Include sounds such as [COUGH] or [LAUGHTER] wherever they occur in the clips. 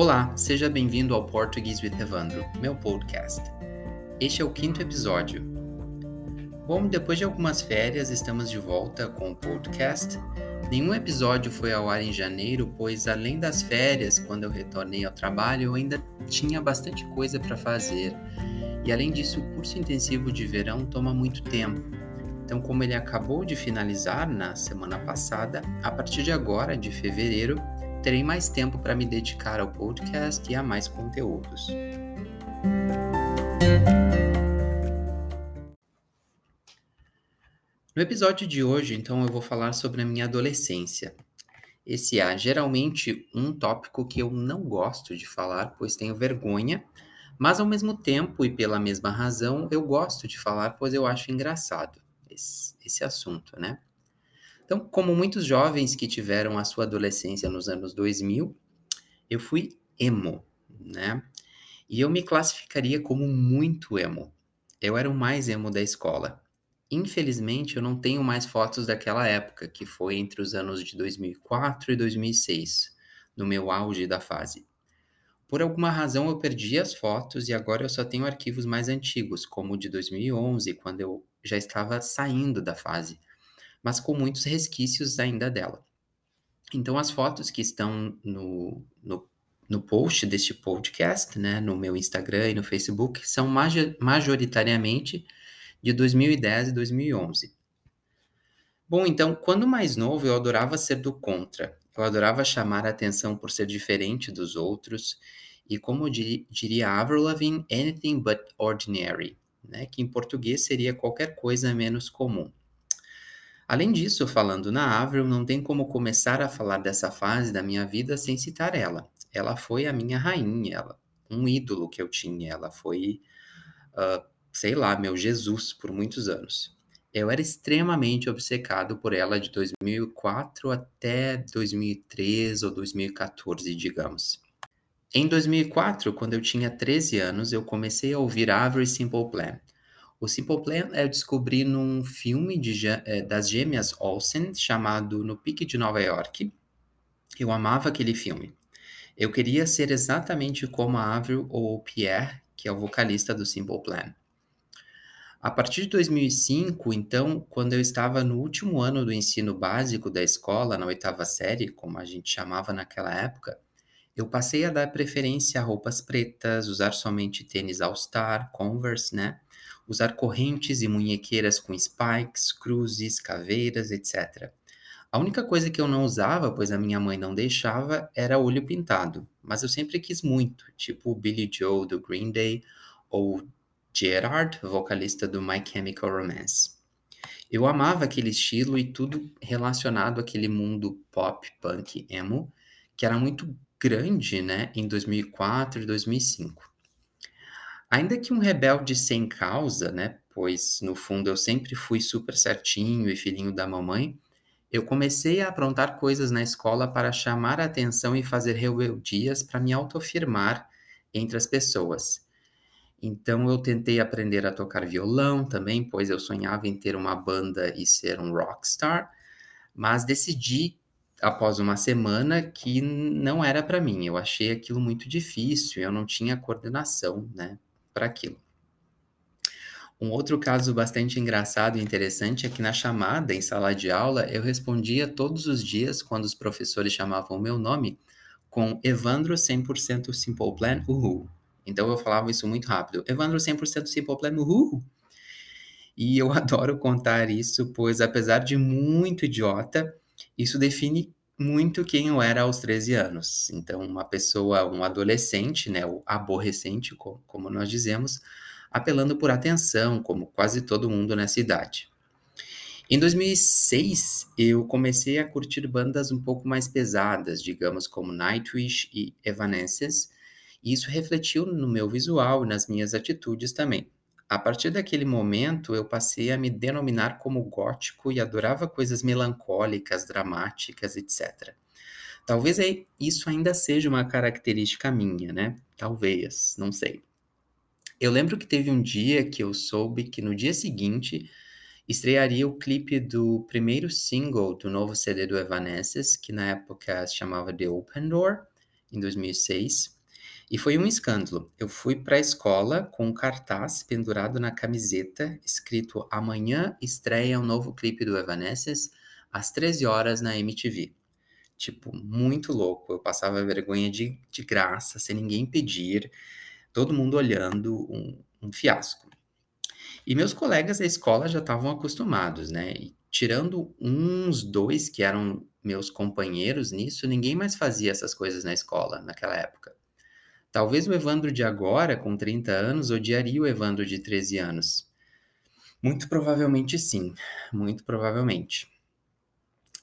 Olá, seja bem-vindo ao Português with Evandro, meu podcast. Este é o quinto episódio. Bom, depois de algumas férias, estamos de volta com o podcast. Nenhum episódio foi ao ar em janeiro, pois além das férias, quando eu retornei ao trabalho, eu ainda tinha bastante coisa para fazer. E além disso, o curso intensivo de verão toma muito tempo. Então, como ele acabou de finalizar na semana passada, a partir de agora, de fevereiro, terei mais tempo para me dedicar ao podcast e a mais conteúdos. No episódio de hoje, então, eu vou falar sobre a minha adolescência. Esse é geralmente um tópico que eu não gosto de falar, pois tenho vergonha, mas ao mesmo tempo e pela mesma razão, eu gosto de falar, pois eu acho engraçado esse, esse assunto, né? Então, como muitos jovens que tiveram a sua adolescência nos anos 2000, eu fui emo, né? E eu me classificaria como muito emo. Eu era o mais emo da escola. Infelizmente, eu não tenho mais fotos daquela época, que foi entre os anos de 2004 e 2006, no meu auge da fase. Por alguma razão, eu perdi as fotos e agora eu só tenho arquivos mais antigos, como o de 2011, quando eu já estava saindo da fase mas com muitos resquícios ainda dela. Então, as fotos que estão no, no, no post deste podcast, né, no meu Instagram e no Facebook, são majoritariamente de 2010 e 2011. Bom, então, quando mais novo, eu adorava ser do contra. Eu adorava chamar a atenção por ser diferente dos outros e, como diria Avril Lavigne, anything but ordinary, né? que em português seria qualquer coisa menos comum. Além disso, falando na Avril, não tem como começar a falar dessa fase da minha vida sem citar ela. Ela foi a minha rainha, ela, um ídolo que eu tinha. Ela foi, uh, sei lá, meu Jesus por muitos anos. Eu era extremamente obcecado por ela de 2004 até 2013 ou 2014, digamos. Em 2004, quando eu tinha 13 anos, eu comecei a ouvir Avril Simple Plan. O Simple Plan eu descobri num filme de, é, das gêmeas Olsen chamado No Pique de Nova York. Eu amava aquele filme. Eu queria ser exatamente como a Avril ou o Pierre, que é o vocalista do Simple Plan. A partir de 2005, então, quando eu estava no último ano do ensino básico da escola, na oitava série, como a gente chamava naquela época, eu passei a dar preferência a roupas pretas, usar somente tênis All-Star, Converse, né? Usar correntes e munhequeiras com spikes, cruzes, caveiras, etc. A única coisa que eu não usava, pois a minha mãe não deixava, era olho pintado, mas eu sempre quis muito, tipo o Billy Joe do Green Day ou Gerard, vocalista do My Chemical Romance. Eu amava aquele estilo e tudo relacionado àquele mundo pop, punk, emo, que era muito grande, né, em 2004 e 2005. Ainda que um rebelde sem causa, né? Pois no fundo eu sempre fui super certinho e filhinho da mamãe, eu comecei a aprontar coisas na escola para chamar a atenção e fazer rebeldias para me autoafirmar entre as pessoas. Então eu tentei aprender a tocar violão também, pois eu sonhava em ter uma banda e ser um rockstar, mas decidi após uma semana que não era para mim. Eu achei aquilo muito difícil, eu não tinha coordenação, né? Para aquilo. Um outro caso bastante engraçado e interessante é que na chamada em sala de aula eu respondia todos os dias quando os professores chamavam o meu nome com Evandro 100% Simple Plan, uhul. Então eu falava isso muito rápido. Evandro 100% Simple Plan, uhul. E eu [LAUGHS] adoro contar isso, pois apesar de muito idiota, isso define muito quem eu era aos 13 anos. Então, uma pessoa, um adolescente, né, o aborrecente, como nós dizemos, apelando por atenção, como quase todo mundo nessa idade. Em 2006, eu comecei a curtir bandas um pouco mais pesadas, digamos como Nightwish e Evanescence, e isso refletiu no meu visual e nas minhas atitudes também. A partir daquele momento, eu passei a me denominar como gótico e adorava coisas melancólicas, dramáticas, etc. Talvez isso ainda seja uma característica minha, né? Talvez, não sei. Eu lembro que teve um dia que eu soube que no dia seguinte estrearia o clipe do primeiro single do novo CD do Evanescence, que na época se chamava The Open Door, em 2006 e foi um escândalo. Eu fui para a escola com um cartaz pendurado na camiseta escrito Amanhã estreia um novo clipe do Evanescence às 13 horas na MTV. Tipo, muito louco. Eu passava vergonha de, de graça, sem ninguém pedir, todo mundo olhando, um, um fiasco. E meus colegas da escola já estavam acostumados, né? E tirando uns dois que eram meus companheiros nisso, ninguém mais fazia essas coisas na escola naquela época. Talvez o Evandro de agora, com 30 anos, odiaria o Evandro de 13 anos. Muito provavelmente sim, muito provavelmente.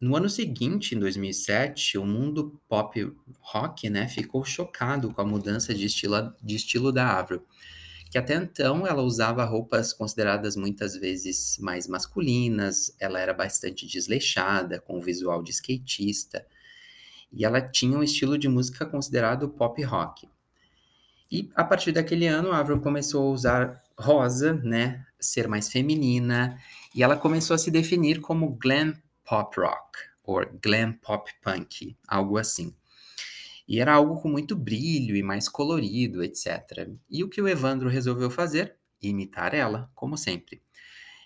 No ano seguinte, em 2007, o mundo pop rock né, ficou chocado com a mudança de estilo, de estilo da Avril, que até então ela usava roupas consideradas muitas vezes mais masculinas, ela era bastante desleixada, com o visual de skatista, e ela tinha um estilo de música considerado pop rock. E a partir daquele ano, a Avril começou a usar rosa, né, ser mais feminina, e ela começou a se definir como glam pop rock, ou glam pop punk, algo assim. E era algo com muito brilho e mais colorido, etc. E o que o Evandro resolveu fazer? Imitar ela, como sempre.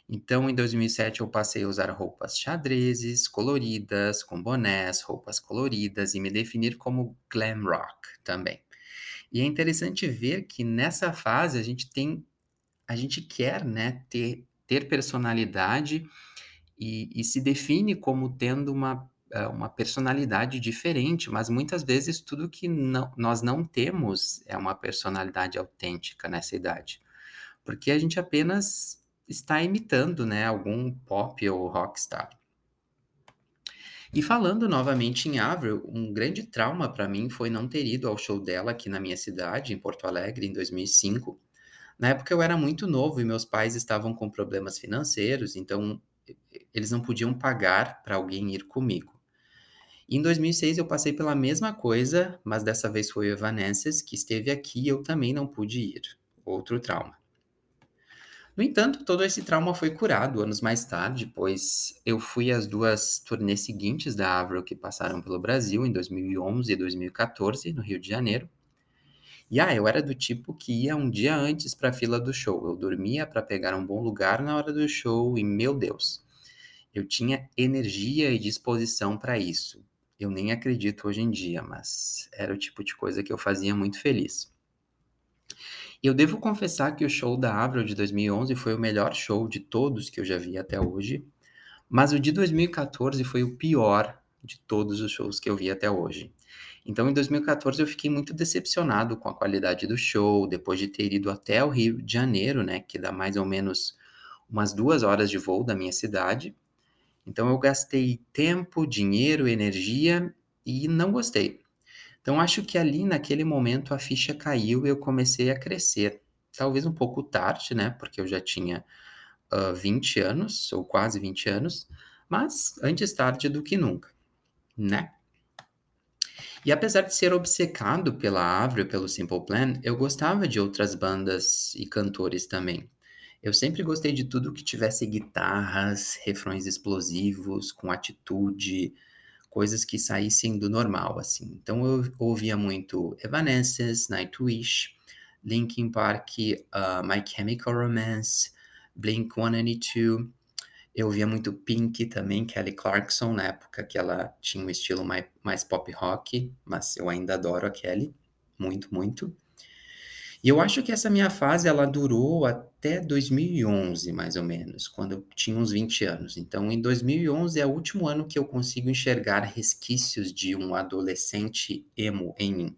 Então, em 2007, eu passei a usar roupas xadrezes, coloridas, com bonés, roupas coloridas e me definir como glam rock também. E é interessante ver que nessa fase a gente tem, a gente quer, né, ter, ter personalidade e, e se define como tendo uma, eh, uma personalidade diferente, mas muitas vezes tudo que não, nós não temos é uma personalidade autêntica nessa idade, porque a gente apenas está imitando né, algum pop ou rockstar. E falando novamente em Avril, um grande trauma para mim foi não ter ido ao show dela aqui na minha cidade, em Porto Alegre, em 2005. Na época eu era muito novo e meus pais estavam com problemas financeiros, então eles não podiam pagar para alguém ir comigo. Em 2006 eu passei pela mesma coisa, mas dessa vez foi o Evanescence que esteve aqui e eu também não pude ir. Outro trauma. No entanto, todo esse trauma foi curado anos mais tarde, pois eu fui às duas turnês seguintes da Avril que passaram pelo Brasil, em 2011 e 2014, no Rio de Janeiro. E ah, eu era do tipo que ia um dia antes para a fila do show. Eu dormia para pegar um bom lugar na hora do show e, meu Deus, eu tinha energia e disposição para isso. Eu nem acredito hoje em dia, mas era o tipo de coisa que eu fazia muito feliz. Eu devo confessar que o show da Avril de 2011 foi o melhor show de todos que eu já vi até hoje, mas o de 2014 foi o pior de todos os shows que eu vi até hoje. Então, em 2014, eu fiquei muito decepcionado com a qualidade do show, depois de ter ido até o Rio de Janeiro, né, que dá mais ou menos umas duas horas de voo da minha cidade. Então eu gastei tempo, dinheiro, energia e não gostei. Então acho que ali naquele momento a ficha caiu e eu comecei a crescer. Talvez um pouco tarde, né? Porque eu já tinha uh, 20 anos, ou quase 20 anos, mas antes tarde do que nunca, né? E apesar de ser obcecado pela Avril pelo Simple Plan, eu gostava de outras bandas e cantores também. Eu sempre gostei de tudo que tivesse guitarras, refrões explosivos, com atitude, coisas que saíssem do normal, assim. Então eu ouvia muito Evanescence, Nightwish, Linkin Park, uh, My Chemical Romance, Blink-182. Eu ouvia muito Pink também, Kelly Clarkson, na época que ela tinha um estilo mais, mais pop rock, mas eu ainda adoro a Kelly, muito, muito. E eu acho que essa minha fase ela durou até 2011, mais ou menos, quando eu tinha uns 20 anos. Então, em 2011 é o último ano que eu consigo enxergar resquícios de um adolescente emo em mim.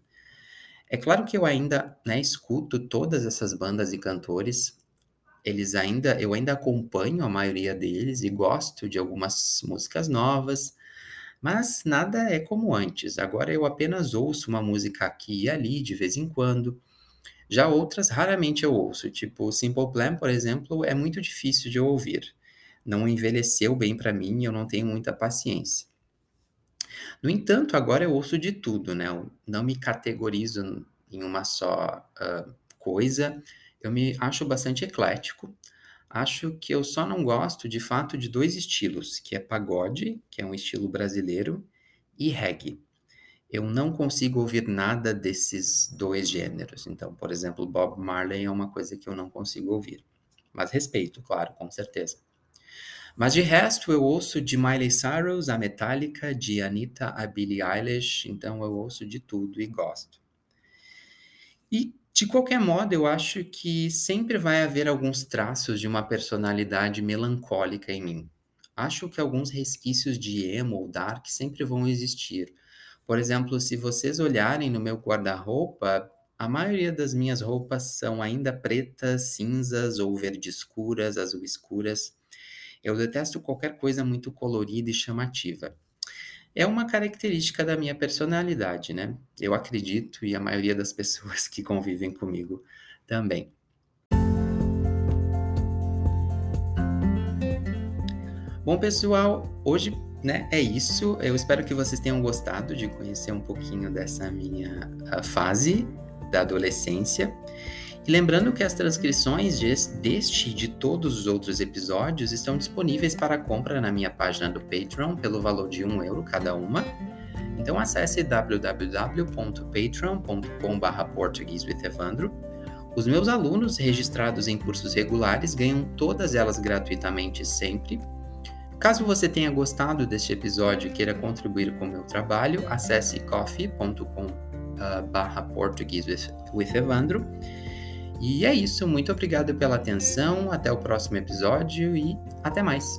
É claro que eu ainda, né, escuto todas essas bandas e cantores. Eles ainda, eu ainda acompanho a maioria deles e gosto de algumas músicas novas, mas nada é como antes. Agora eu apenas ouço uma música aqui e ali de vez em quando já outras raramente eu ouço, tipo Simple Plan, por exemplo, é muito difícil de ouvir. Não envelheceu bem para mim e eu não tenho muita paciência. No entanto, agora eu ouço de tudo, né? Eu não me categorizo em uma só uh, coisa. Eu me acho bastante eclético. Acho que eu só não gosto, de fato, de dois estilos, que é pagode, que é um estilo brasileiro, e reggae. Eu não consigo ouvir nada desses dois gêneros. Então, por exemplo, Bob Marley é uma coisa que eu não consigo ouvir. Mas respeito, claro, com certeza. Mas de resto, eu ouço de Miley Cyrus a Metallica, de Anitta a Billie Eilish, então eu ouço de tudo e gosto. E de qualquer modo, eu acho que sempre vai haver alguns traços de uma personalidade melancólica em mim. Acho que alguns resquícios de emo ou dark sempre vão existir por exemplo, se vocês olharem no meu guarda-roupa, a maioria das minhas roupas são ainda pretas, cinzas ou verde escuras, azul escuras. Eu detesto qualquer coisa muito colorida e chamativa. É uma característica da minha personalidade, né? Eu acredito e a maioria das pessoas que convivem comigo também. Bom, pessoal, hoje né, é isso. Eu espero que vocês tenham gostado de conhecer um pouquinho dessa minha ah, fase da adolescência. E lembrando que as transcrições deste e de todos os outros episódios estão disponíveis para compra na minha página do Patreon pelo valor de um euro cada uma. Então acesse www.patreon.com/portuguesewithevandro. Os meus alunos registrados em cursos regulares ganham todas elas gratuitamente sempre Caso você tenha gostado deste episódio e queira contribuir com o meu trabalho, acesse coffee.com ah, barra português with Evandro. E é isso, muito obrigado pela atenção, até o próximo episódio e até mais!